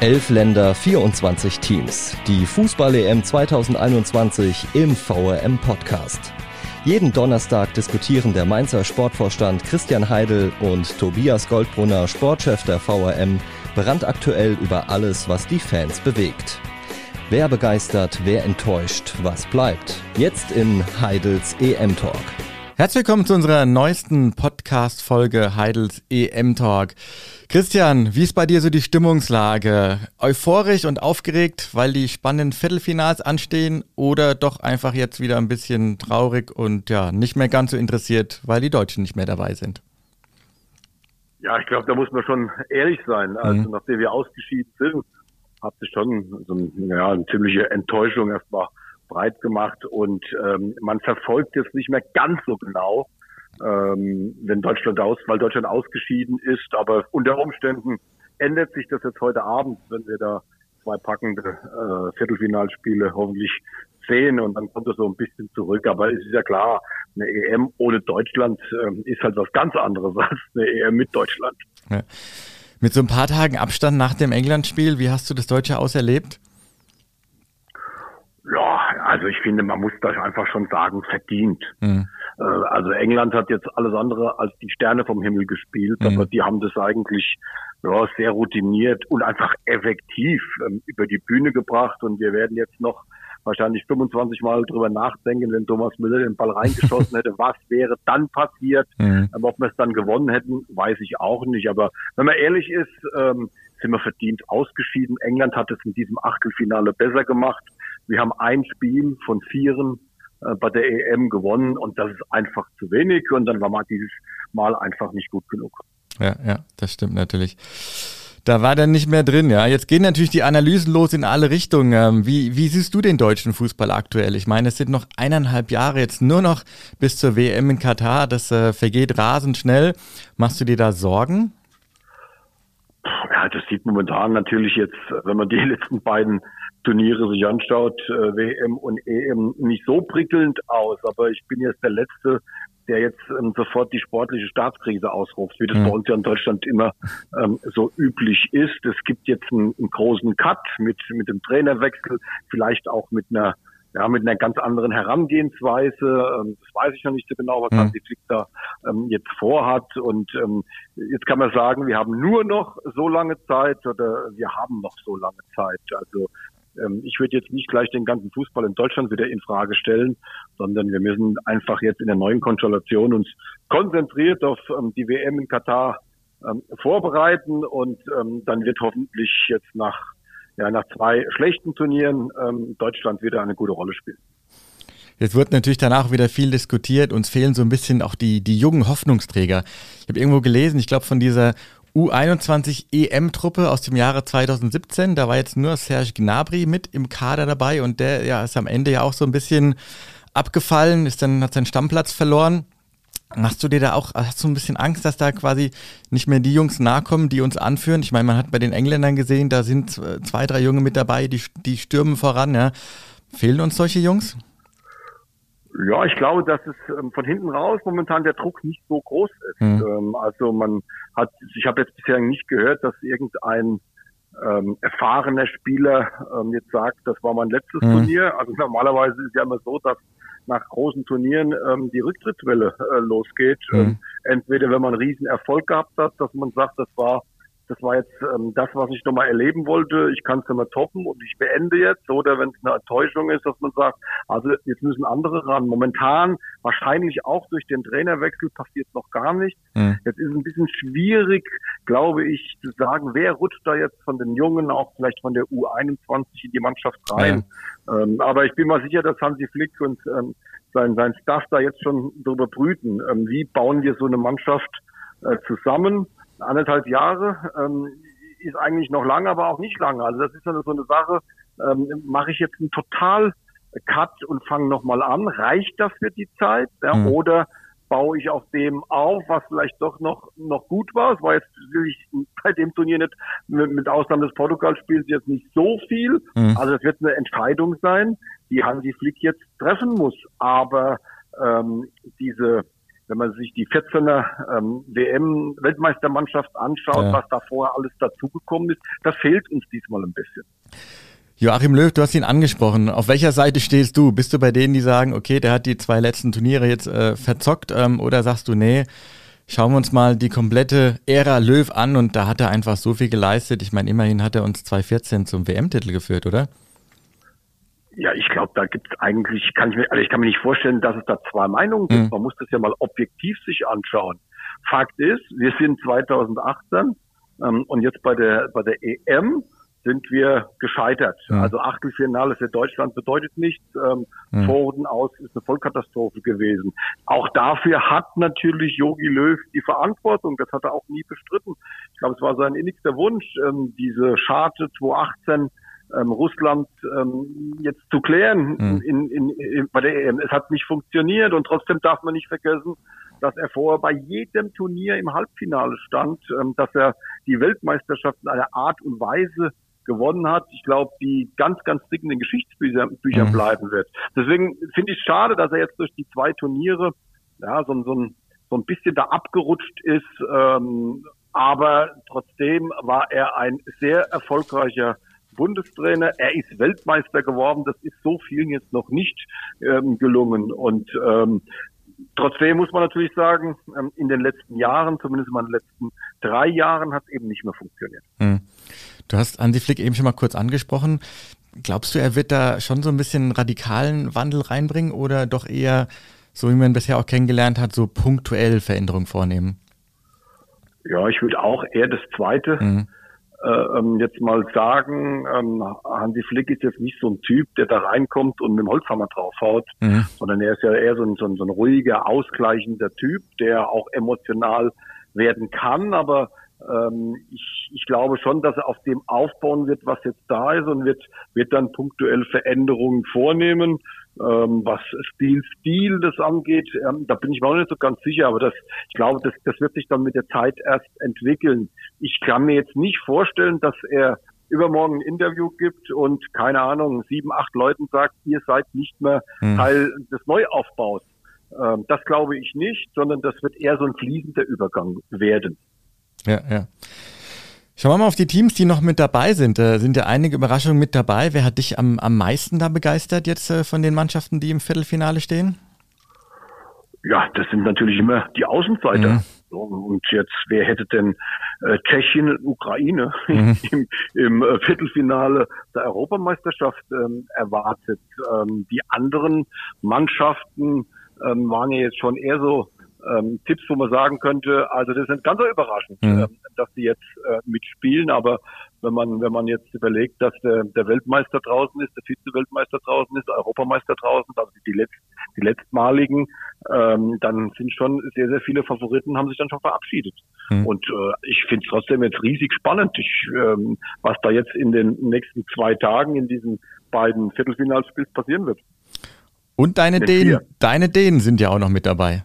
Elf Länder, 24 Teams. Die Fußball-EM 2021 im VRM-Podcast. Jeden Donnerstag diskutieren der Mainzer Sportvorstand Christian Heidel und Tobias Goldbrunner, Sportchef der VRM, brandaktuell über alles, was die Fans bewegt. Wer begeistert, wer enttäuscht, was bleibt? Jetzt in Heidels EM-Talk. Herzlich willkommen zu unserer neuesten Podcast-Folge Heidels EM-Talk. Christian, wie ist bei dir so die Stimmungslage? Euphorisch und aufgeregt, weil die spannenden Viertelfinals anstehen oder doch einfach jetzt wieder ein bisschen traurig und ja, nicht mehr ganz so interessiert, weil die Deutschen nicht mehr dabei sind? Ja, ich glaube, da muss man schon ehrlich sein. Also mhm. nachdem wir ausgeschieden sind, hat sich schon so ein, ja, eine ziemliche Enttäuschung erstmal breit gemacht und ähm, man verfolgt es nicht mehr ganz so genau ähm, wenn Deutschland aus, weil Deutschland ausgeschieden ist. Aber unter Umständen ändert sich das jetzt heute Abend, wenn wir da zwei packende äh, Viertelfinalspiele hoffentlich sehen und dann kommt es so ein bisschen zurück. Aber es ist ja klar, eine EM ohne Deutschland ähm, ist halt was ganz anderes als eine EM mit Deutschland. Ja. Mit so ein paar Tagen Abstand nach dem England-Spiel, wie hast du das Deutsche aus erlebt? Ja, also ich finde, man muss das einfach schon sagen, verdient. Mhm. Äh, also England hat jetzt alles andere als die Sterne vom Himmel gespielt, mhm. aber die haben das eigentlich ja, sehr routiniert und einfach effektiv ähm, über die Bühne gebracht und wir werden jetzt noch wahrscheinlich 25 Mal drüber nachdenken, wenn Thomas Müller den Ball reingeschossen hätte, was wäre dann passiert. Mhm. Aber ob wir es dann gewonnen hätten, weiß ich auch nicht. Aber wenn man ehrlich ist, ähm, sind wir verdient ausgeschieden. England hat es in diesem Achtelfinale besser gemacht. Wir haben ein Spiel von vieren bei der EM gewonnen und das ist einfach zu wenig und dann war man dieses Mal einfach nicht gut genug. Ja, ja, das stimmt natürlich. Da war dann nicht mehr drin, ja. Jetzt gehen natürlich die Analysen los in alle Richtungen. Ähm, wie, wie siehst du den deutschen Fußball aktuell? Ich meine, es sind noch eineinhalb Jahre jetzt nur noch bis zur WM in Katar. Das äh, vergeht rasend schnell. Machst du dir da Sorgen? Ja, das sieht momentan natürlich jetzt, wenn man die letzten beiden Turniere sich anschaut, äh, WM und EM, nicht so prickelnd aus. Aber ich bin jetzt der Letzte, der jetzt ähm, sofort die sportliche Staatskrise ausruft, wie das mhm. bei uns ja in Deutschland immer ähm, so üblich ist. Es gibt jetzt einen, einen großen Cut mit, mit dem Trainerwechsel, vielleicht auch mit einer ja, mit einer ganz anderen Herangehensweise. Ähm, das weiß ich noch nicht so genau, was mhm. Hansi Flick da ähm, jetzt vorhat. Und ähm, jetzt kann man sagen, wir haben nur noch so lange Zeit oder wir haben noch so lange Zeit. Also ich würde jetzt nicht gleich den ganzen Fußball in Deutschland wieder in Frage stellen, sondern wir müssen einfach jetzt in der neuen Konstellation uns konzentriert auf ähm, die WM in Katar ähm, vorbereiten und dann wird hoffentlich jetzt nach ja, nach zwei schlechten Turnieren Deutschland wieder eine gute Rolle spielen. Jetzt wird natürlich danach wieder viel diskutiert. Uns fehlen so ein bisschen auch die, die jungen Hoffnungsträger. Ich habe irgendwo gelesen, ich glaube von dieser U21 EM-Truppe aus dem Jahre 2017. Da war jetzt nur Serge Gnabry mit im Kader dabei und der ja, ist am Ende ja auch so ein bisschen abgefallen, ist dann, hat seinen Stammplatz verloren. Machst du dir da auch, hast du ein bisschen Angst, dass da quasi nicht mehr die Jungs nahe kommen, die uns anführen? Ich meine, man hat bei den Engländern gesehen, da sind zwei, drei Junge mit dabei, die, die stürmen voran, ja. Fehlen uns solche Jungs? Ja, ich glaube, dass es ähm, von hinten raus momentan der Druck nicht so groß ist. Mhm. Ähm, also man hat, ich habe jetzt bisher nicht gehört, dass irgendein ähm, erfahrener Spieler ähm, jetzt sagt, das war mein letztes mhm. Turnier. Also normalerweise ist es ja immer so, dass nach großen Turnieren ähm, die Rücktrittswelle äh, losgeht. Mhm. Ähm, entweder wenn man einen riesen Erfolg gehabt hat, dass man sagt, das war das war jetzt ähm, das, was ich nochmal erleben wollte. Ich kann es nochmal toppen und ich beende jetzt. Oder wenn es eine Enttäuschung ist, dass man sagt, also jetzt müssen andere ran. Momentan wahrscheinlich auch durch den Trainerwechsel passiert noch gar nichts. Mhm. Jetzt ist es ein bisschen schwierig, glaube ich, zu sagen, wer rutscht da jetzt von den Jungen, auch vielleicht von der U21 in die Mannschaft rein. Ja. Ähm, aber ich bin mal sicher, dass Hansi Flick und ähm, sein, sein Staff da jetzt schon darüber brüten. Ähm, wie bauen wir so eine Mannschaft äh, zusammen? Anderthalb Jahre ähm, ist eigentlich noch lange, aber auch nicht lange. Also das ist so eine Sache, ähm, mache ich jetzt einen total Cut und fange nochmal an. Reicht das für die Zeit? Ja? Mhm. Oder baue ich auf dem auf, was vielleicht doch noch noch gut war. Es war jetzt wirklich bei dem Turnier nicht mit, mit Ausnahme des Portugal-Spiels jetzt nicht so viel. Mhm. Also es wird eine Entscheidung sein, die Hansi Flick jetzt treffen muss. Aber ähm, diese wenn man sich die 14er ähm, WM-Weltmeistermannschaft anschaut, ja. was da vorher alles dazugekommen ist, das fehlt uns diesmal ein bisschen. Joachim Löw, du hast ihn angesprochen. Auf welcher Seite stehst du? Bist du bei denen, die sagen, okay, der hat die zwei letzten Turniere jetzt äh, verzockt, ähm, oder sagst du, nee, schauen wir uns mal die komplette Ära Löw an und da hat er einfach so viel geleistet. Ich meine, immerhin hat er uns 2014 zum WM-Titel geführt, oder? Ja, ich glaube, da gibt es eigentlich, kann ich mir, also ich kann mir nicht vorstellen, dass es da zwei Meinungen gibt. Mhm. Man muss das ja mal objektiv sich anschauen. Fakt ist, wir sind 2018 ähm, und jetzt bei der bei der EM sind wir gescheitert. Ja. Also Achtelfinale für Deutschland bedeutet nichts. Ähm, ja. Vorruden aus ist eine Vollkatastrophe gewesen. Auch dafür hat natürlich Yogi Löw die Verantwortung. Das hat er auch nie bestritten. Ich glaube, es war sein innigster Wunsch, ähm, diese Scharte 2018 ähm, Russland ähm, jetzt zu klären mhm. in, in, in, bei der EM. Es hat nicht funktioniert und trotzdem darf man nicht vergessen, dass er vorher bei jedem Turnier im Halbfinale stand, ähm, dass er die Weltmeisterschaft in einer Art und Weise gewonnen hat. Ich glaube, die ganz, ganz dick in den Geschichtsbüchern mhm. bleiben wird. Deswegen finde ich es schade, dass er jetzt durch die zwei Turniere ja, so, so, ein, so ein bisschen da abgerutscht ist. Ähm, aber trotzdem war er ein sehr erfolgreicher Bundestrainer. Er ist Weltmeister geworden. Das ist so vielen jetzt noch nicht ähm, gelungen. Und ähm, trotzdem muss man natürlich sagen, ähm, in den letzten Jahren, zumindest in den letzten drei Jahren, hat es eben nicht mehr funktioniert. Hm. Du hast Andy Flick eben schon mal kurz angesprochen. Glaubst du, er wird da schon so ein bisschen einen radikalen Wandel reinbringen oder doch eher, so wie man bisher auch kennengelernt hat, so punktuell Veränderungen vornehmen? Ja, ich würde auch eher das Zweite mhm. Äh, ähm, jetzt mal sagen. Ähm, Hansi Flick ist jetzt nicht so ein Typ, der da reinkommt und mit dem Holzhammer draufhaut, mhm. sondern er ist ja eher so ein, so, ein, so ein ruhiger, ausgleichender Typ, der auch emotional werden kann, aber ähm, ich, ich glaube schon, dass er auf dem aufbauen wird, was jetzt da ist und wird, wird dann punktuell Veränderungen vornehmen. Ähm, was Stil, Stil das angeht, ähm, da bin ich mir auch nicht so ganz sicher, aber das, ich glaube, das, das wird sich dann mit der Zeit erst entwickeln. Ich kann mir jetzt nicht vorstellen, dass er übermorgen ein Interview gibt und keine Ahnung, sieben, acht Leuten sagt, ihr seid nicht mehr hm. Teil des Neuaufbaus. Ähm, das glaube ich nicht, sondern das wird eher so ein fließender Übergang werden. Ja, ja. Schauen wir mal auf die Teams, die noch mit dabei sind. Da sind ja einige Überraschungen mit dabei. Wer hat dich am, am meisten da begeistert jetzt äh, von den Mannschaften, die im Viertelfinale stehen? Ja, das sind natürlich immer die Außenseiter. Mhm. Und jetzt, wer hätte denn äh, Tschechien und Ukraine mhm. im, im äh, Viertelfinale der Europameisterschaft ähm, erwartet? Ähm, die anderen Mannschaften ähm, waren ja jetzt schon eher so ähm, Tipps, wo man sagen könnte, also das sind ganz so überraschend, mhm. äh, dass sie jetzt äh, mitspielen. Aber wenn man, wenn man jetzt überlegt, dass der, der Weltmeister draußen ist, der Vize-Weltmeister draußen ist, der Europameister draußen, also die, letzt, die letztmaligen, ähm, dann sind schon sehr, sehr viele Favoriten, haben sich dann schon verabschiedet. Mhm. Und äh, ich finde es trotzdem jetzt riesig spannend, ich, ähm, was da jetzt in den nächsten zwei Tagen in diesen beiden Viertelfinalspiels passieren wird. Und deine Dänen, deine Dänen sind ja auch noch mit dabei.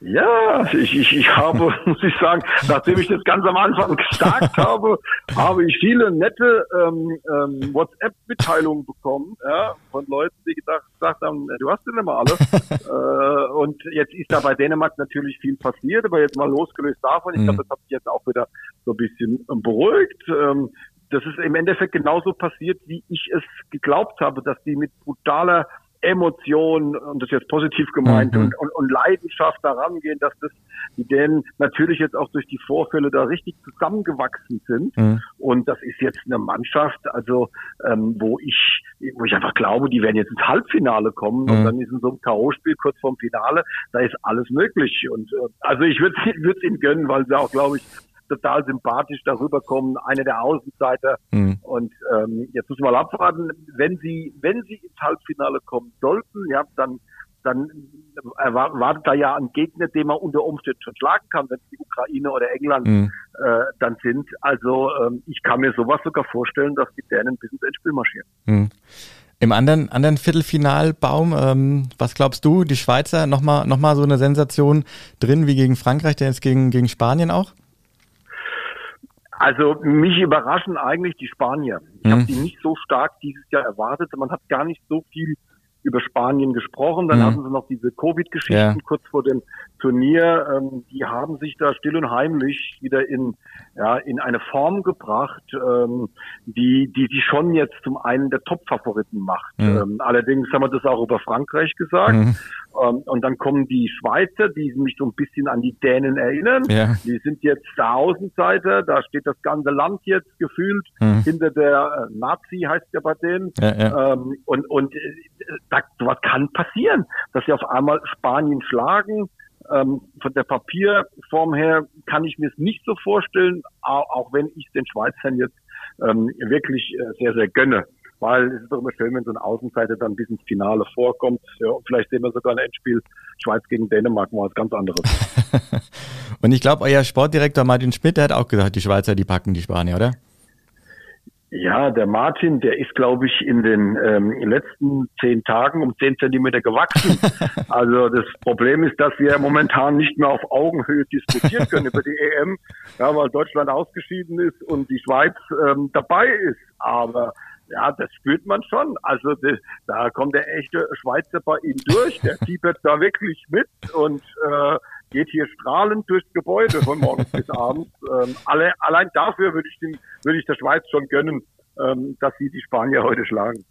Ja, ich, ich, ich habe, muss ich sagen, nachdem ich das ganz am Anfang gesagt habe, habe ich viele nette ähm, ähm, WhatsApp-Mitteilungen bekommen ja, von Leuten, die gedacht, gesagt haben, du hast den immer alle. äh, und jetzt ist da bei Dänemark natürlich viel passiert, aber jetzt mal losgelöst davon, ich glaube, mhm. das hat sich jetzt auch wieder so ein bisschen beruhigt. Ähm, das ist im Endeffekt genauso passiert, wie ich es geglaubt habe, dass die mit brutaler Emotion, und das ist jetzt positiv gemeint, mhm. und, und, und Leidenschaft daran gehen, dass das die Dänen natürlich jetzt auch durch die Vorfälle da richtig zusammengewachsen sind. Mhm. Und das ist jetzt eine Mannschaft, also ähm, wo ich, wo ich einfach glaube, die werden jetzt ins Halbfinale kommen mhm. und dann ist in so einem K.O.-Spiel kurz vorm Finale, da ist alles möglich. Und äh, also ich würde es ihnen gönnen, weil sie auch, glaube ich, total sympathisch darüber kommen, einer der Außenseiter. Mhm. Und ähm, jetzt müssen wir mal abwarten, wenn sie, wenn sie ins Halbfinale kommen sollten, ja, dann dann erwartet da ja ein Gegner, den man unter Umständen schon schlagen kann, wenn es die Ukraine oder England mhm. äh, dann sind. Also ähm, ich kann mir sowas sogar vorstellen, dass die Dänen bis ins Endspiel marschieren. Mhm. Im anderen, anderen Viertelfinalbaum, ähm, was glaubst du, die Schweizer nochmal noch mal so eine Sensation drin wie gegen Frankreich, der jetzt gegen, gegen Spanien auch? Also mich überraschen eigentlich die Spanier. Ich mhm. habe die nicht so stark dieses Jahr erwartet. Man hat gar nicht so viel über Spanien gesprochen. Dann mhm. hatten sie noch diese Covid-Geschichten ja. kurz vor dem Turnier, ähm, die haben sich da still und heimlich wieder in, ja, in eine Form gebracht, ähm, die, die die schon jetzt zum einen der Top-Favoriten macht. Mhm. Ähm, allerdings haben wir das auch über Frankreich gesagt. Mhm. Ähm, und dann kommen die Schweizer, die mich so ein bisschen an die Dänen erinnern. Ja. Die sind jetzt der Außenseiter, da steht das ganze Land jetzt gefühlt mhm. hinter der äh, Nazi, heißt ja bei denen. Ja, ja. Ähm, und und äh, da, was kann passieren, dass sie auf einmal Spanien schlagen. Ähm, von der Papierform her kann ich mir es nicht so vorstellen, auch, wenn ich den Schweizern jetzt ähm, wirklich äh, sehr, sehr gönne weil es ist doch immer schön, wenn so ein Außenseiter dann bis ins Finale vorkommt. Ja, vielleicht sehen wir sogar ein Endspiel Schweiz gegen Dänemark, mal was ganz anderes. Und ich glaube, euer Sportdirektor Martin Schmidt, hat auch gesagt, die Schweizer, die packen die Spanier, oder? Ja, der Martin, der ist, glaube ich, in den ähm, letzten zehn Tagen um zehn Zentimeter gewachsen. also das Problem ist, dass wir momentan nicht mehr auf Augenhöhe diskutieren können über die EM, ja, weil Deutschland ausgeschieden ist und die Schweiz ähm, dabei ist. Aber ja, das spürt man schon. Also das, da kommt der echte Schweizer bei ihm durch. Der fiebert da wirklich mit und äh, geht hier strahlend durchs Gebäude von morgens bis abends. Ähm, alle, allein dafür würde ich, den, würde ich der Schweiz schon gönnen, dass sie die Spanier heute schlagen.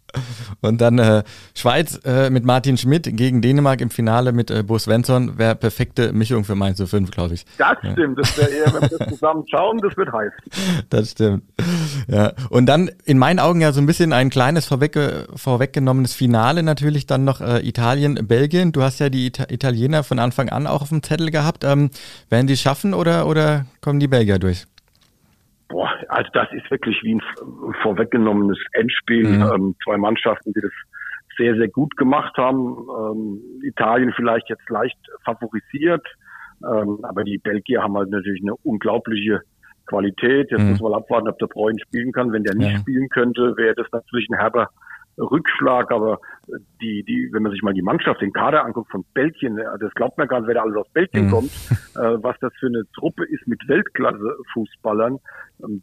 Und dann äh, Schweiz äh, mit Martin Schmidt gegen Dänemark im Finale mit äh, Bo Svensson wäre perfekte Mischung für Mainz 05, glaube ich. Das ja. stimmt, das wäre eher, wenn wir das zusammen schauen, das wird heiß. Das stimmt. Ja. Und dann in meinen Augen ja so ein bisschen ein kleines vorwegge vorweggenommenes Finale natürlich dann noch äh, Italien, Belgien. Du hast ja die Ita Italiener von Anfang an auch auf dem Zettel gehabt. Ähm, werden die schaffen oder, oder kommen die Belgier durch? Boah, also das ist wirklich wie ein vorweggenommenes Endspiel. Mhm. Ähm, zwei Mannschaften, die das sehr, sehr gut gemacht haben. Ähm, Italien vielleicht jetzt leicht favorisiert, ähm, aber die Belgier haben halt natürlich eine unglaubliche Qualität. Jetzt mhm. muss man abwarten, ob der Freund spielen kann. Wenn der nicht ja. spielen könnte, wäre das natürlich ein herber Rückschlag, aber die, die, wenn man sich mal die Mannschaft, den Kader anguckt von Belgien, das glaubt man gar nicht, wer da alles aus Belgien mhm. kommt, äh, was das für eine Truppe ist mit Weltklasse-Fußballern.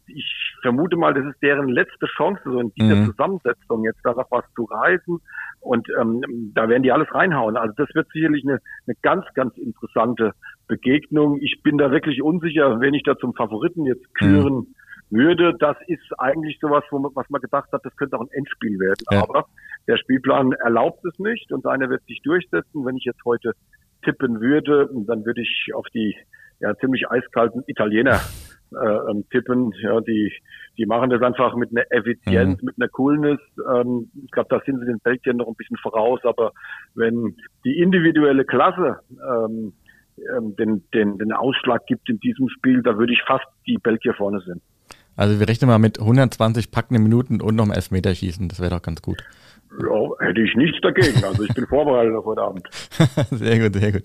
Ich vermute mal, das ist deren letzte Chance, so in dieser mhm. Zusammensetzung jetzt da noch was zu reisen. Und ähm, da werden die alles reinhauen. Also das wird sicherlich eine, eine ganz, ganz interessante Begegnung. Ich bin da wirklich unsicher, wenn ich da zum Favoriten jetzt küren mhm würde, das ist eigentlich sowas, wo man, was man gedacht hat, das könnte auch ein Endspiel werden. Ja. Aber der Spielplan erlaubt es nicht und einer wird sich durchsetzen. Wenn ich jetzt heute tippen würde, dann würde ich auf die ja, ziemlich eiskalten Italiener äh, ähm, tippen. Ja, die, die machen das einfach mit einer Effizienz, mhm. mit einer Coolness. Ähm, ich glaube, da sind sie den Belgiern noch ein bisschen voraus. Aber wenn die individuelle Klasse ähm, ähm, den, den, den Ausschlag gibt in diesem Spiel, da würde ich fast die Belgier vorne sehen. Also wir rechnen mal mit 120 packenden Minuten und noch einem Elfmeterschießen. Das wäre doch ganz gut. Ja, hätte ich nichts dagegen. Also ich bin vorbereitet auf heute Abend. sehr gut, sehr gut.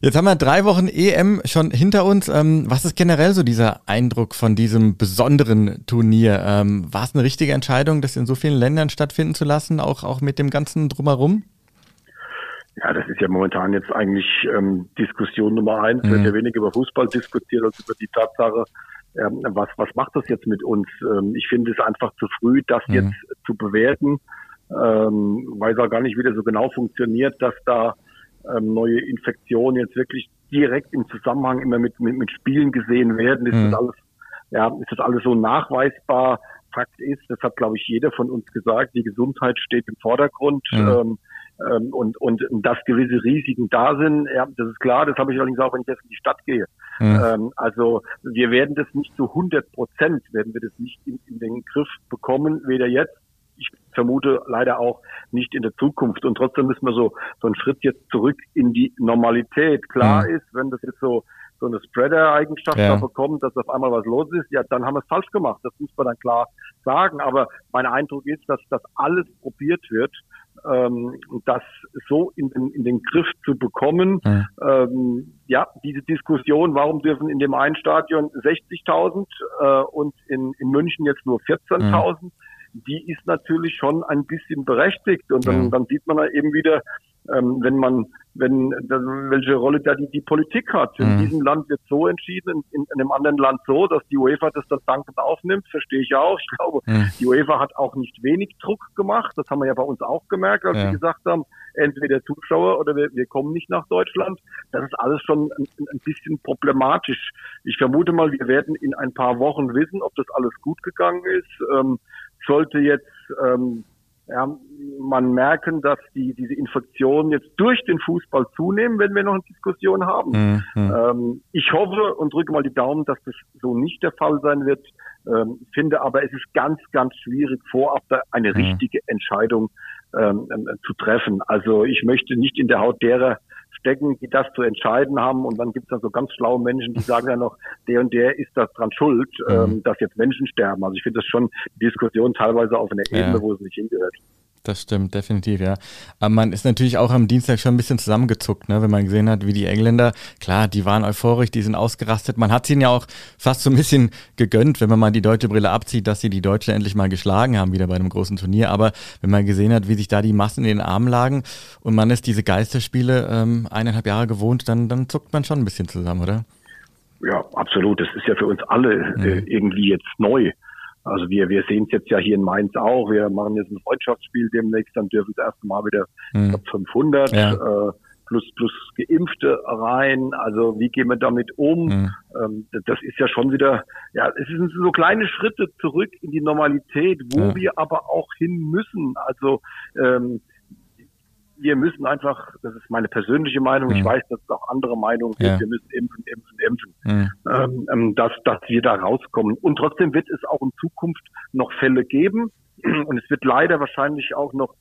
Jetzt haben wir drei Wochen EM schon hinter uns. Ähm, was ist generell so dieser Eindruck von diesem besonderen Turnier? Ähm, war es eine richtige Entscheidung, das in so vielen Ländern stattfinden zu lassen, auch, auch mit dem ganzen Drumherum? Ja, das ist ja momentan jetzt eigentlich ähm, Diskussion Nummer eins. Mhm. Wird ja weniger über Fußball diskutiert als über die Tatsache, ähm, was, was macht das jetzt mit uns? Ähm, ich finde es einfach zu früh, das mhm. jetzt zu bewerten, ähm, weil es auch gar nicht wieder so genau funktioniert, dass da ähm, neue Infektionen jetzt wirklich direkt im Zusammenhang immer mit, mit, mit Spielen gesehen werden. Ist mhm. das alles, ja, ist das alles so nachweisbar? Fakt ist, das hat, glaube ich, jeder von uns gesagt, die Gesundheit steht im Vordergrund. Mhm. Ähm, ähm, und, und dass gewisse Risiken da sind, ja, das ist klar, das habe ich allerdings auch, wenn ich jetzt in die Stadt gehe. Mhm. Ähm, also wir werden das nicht zu 100 Prozent, werden wir das nicht in, in den Griff bekommen, weder jetzt ich vermute leider auch nicht in der Zukunft. Und trotzdem müssen wir so, so einen Schritt jetzt zurück in die Normalität. Klar mhm. ist, wenn das jetzt so, so eine Spreader-Eigenschaft ja. bekommt, dass auf einmal was los ist, ja, dann haben wir es falsch gemacht. Das muss man dann klar sagen. Aber mein Eindruck ist, dass das alles probiert wird ähm, das so in den, in den Griff zu bekommen. Mhm. Ähm, ja, diese Diskussion, warum dürfen in dem einen Stadion 60.000 äh, und in, in München jetzt nur 14.000, mhm. die ist natürlich schon ein bisschen berechtigt. Und dann, mhm. dann sieht man da eben wieder, ähm, wenn man wenn welche Rolle da die, die Politik hat. In mhm. diesem Land wird so entschieden, in, in, einem anderen Land so, dass die UEFA das dann dankend aufnimmt, verstehe ich auch. Ich glaube, mhm. die UEFA hat auch nicht wenig Druck gemacht. Das haben wir ja bei uns auch gemerkt, als ja. wir gesagt haben, entweder Zuschauer oder wir, wir kommen nicht nach Deutschland. Das ist alles schon ein, ein bisschen problematisch. Ich vermute mal, wir werden in ein paar Wochen wissen, ob das alles gut gegangen ist. Ähm, sollte jetzt ähm, ja, man merken, dass die, diese Infektionen jetzt durch den Fußball zunehmen, wenn wir noch eine Diskussion haben. Mhm. Ähm, ich hoffe und drücke mal die Daumen, dass das so nicht der Fall sein wird. Ähm, finde aber, es ist ganz, ganz schwierig, vorab da eine mhm. richtige Entscheidung ähm, ähm, zu treffen. Also ich möchte nicht in der Haut derer stecken, die das zu entscheiden haben. Und dann gibt es dann so ganz schlaue Menschen, die sagen ja noch, der und der ist das dran schuld, mhm. ähm, dass jetzt Menschen sterben. Also ich finde das schon Diskussion teilweise auf einer Ebene, ja. wo es nicht hingehört. Das stimmt, definitiv, ja. Aber man ist natürlich auch am Dienstag schon ein bisschen zusammengezuckt, ne, wenn man gesehen hat, wie die Engländer, klar, die waren euphorisch, die sind ausgerastet. Man hat ihnen ja auch fast so ein bisschen gegönnt, wenn man mal die deutsche Brille abzieht, dass sie die Deutschen endlich mal geschlagen haben, wieder bei einem großen Turnier. Aber wenn man gesehen hat, wie sich da die Massen in den Armen lagen und man ist diese Geisterspiele ähm, eineinhalb Jahre gewohnt, dann, dann zuckt man schon ein bisschen zusammen, oder? Ja, absolut. Das ist ja für uns alle äh, mhm. irgendwie jetzt neu. Also wir, wir sehen es jetzt ja hier in Mainz auch. Wir machen jetzt ein Freundschaftsspiel demnächst, dann dürfen das erste Mal wieder mhm. glaub, 500 ja. äh, plus plus Geimpfte rein. Also wie gehen wir damit um? Mhm. Ähm, das ist ja schon wieder, ja, es sind so kleine Schritte zurück in die Normalität, wo ja. wir aber auch hin müssen. Also ähm, wir müssen einfach, das ist meine persönliche Meinung, mhm. ich weiß, dass es auch andere Meinungen gibt, ja. wir müssen impfen, impfen, impfen, mhm. ähm, ähm, dass, dass wir da rauskommen. Und trotzdem wird es auch in Zukunft noch Fälle geben und es wird leider wahrscheinlich auch noch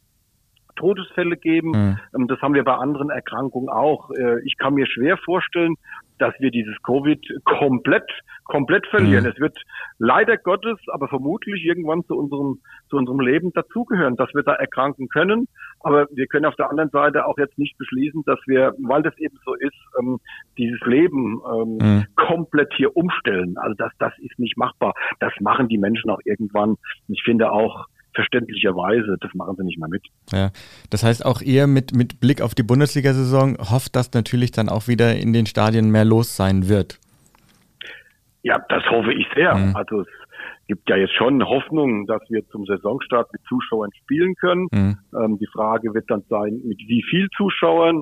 Todesfälle geben. Mhm. Ähm, das haben wir bei anderen Erkrankungen auch. Äh, ich kann mir schwer vorstellen, dass wir dieses Covid komplett, komplett verlieren. Mhm. Es wird leider Gottes, aber vermutlich irgendwann zu unserem, zu unserem Leben dazugehören, dass wir da erkranken können. Aber wir können auf der anderen Seite auch jetzt nicht beschließen, dass wir, weil das eben so ist, ähm, dieses Leben ähm, mhm. komplett hier umstellen. Also das, das ist nicht machbar. Das machen die Menschen auch irgendwann. Ich finde auch, verständlicherweise, das machen sie nicht mehr mit. Ja, das heißt auch ihr mit, mit Blick auf die Bundesliga-Saison hofft, dass natürlich dann auch wieder in den Stadien mehr los sein wird. Ja, das hoffe ich sehr. Mhm. Also es gibt ja jetzt schon Hoffnung, dass wir zum Saisonstart mit Zuschauern spielen können. Mhm. Ähm, die Frage wird dann sein, mit wie viel Zuschauern.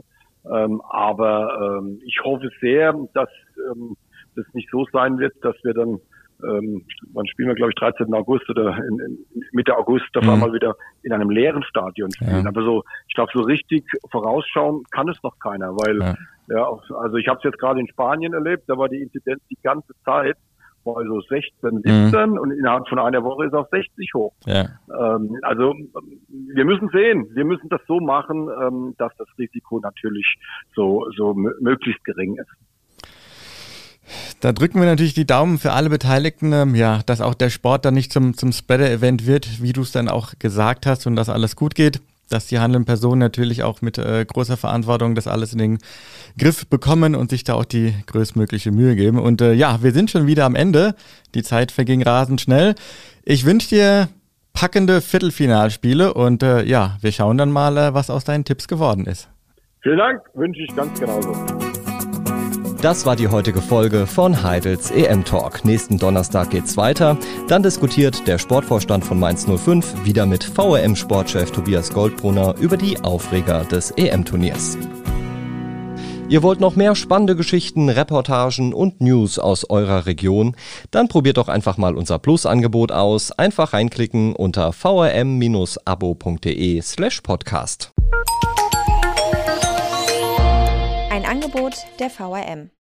Ähm, aber ähm, ich hoffe sehr, dass ähm, das nicht so sein wird, dass wir dann ähm, wann spielen wir, glaube ich, 13. August oder in, in Mitte August auf mhm. einmal wieder in einem leeren Stadion spielen. Ja. Aber so, ich glaube, so richtig vorausschauen kann es noch keiner, weil ja, ja also ich habe es jetzt gerade in Spanien erlebt, da war die Inzidenz die ganze Zeit war so 16, 17 mhm. und innerhalb von einer Woche ist auch 60 hoch. Ja. Ähm, also wir müssen sehen, wir müssen das so machen, ähm, dass das Risiko natürlich so, so möglichst gering ist. Da drücken wir natürlich die Daumen für alle Beteiligten, ähm, ja, dass auch der Sport dann nicht zum, zum Spreader-Event wird, wie du es dann auch gesagt hast und dass alles gut geht. Dass die handelnden Personen natürlich auch mit äh, großer Verantwortung das alles in den Griff bekommen und sich da auch die größtmögliche Mühe geben. Und äh, ja, wir sind schon wieder am Ende. Die Zeit verging rasend schnell. Ich wünsche dir packende Viertelfinalspiele und äh, ja, wir schauen dann mal, äh, was aus deinen Tipps geworden ist. Vielen Dank, wünsche ich ganz genauso. Das war die heutige Folge von Heidels EM Talk. Nächsten Donnerstag geht's weiter. Dann diskutiert der Sportvorstand von Mainz 05 wieder mit VRM-Sportchef Tobias Goldbrunner über die Aufreger des EM-Turniers. Ihr wollt noch mehr spannende Geschichten, Reportagen und News aus eurer Region? Dann probiert doch einfach mal unser Plus-Angebot aus. Einfach reinklicken unter vrm-abo.de slash podcast. Angebot der VRM.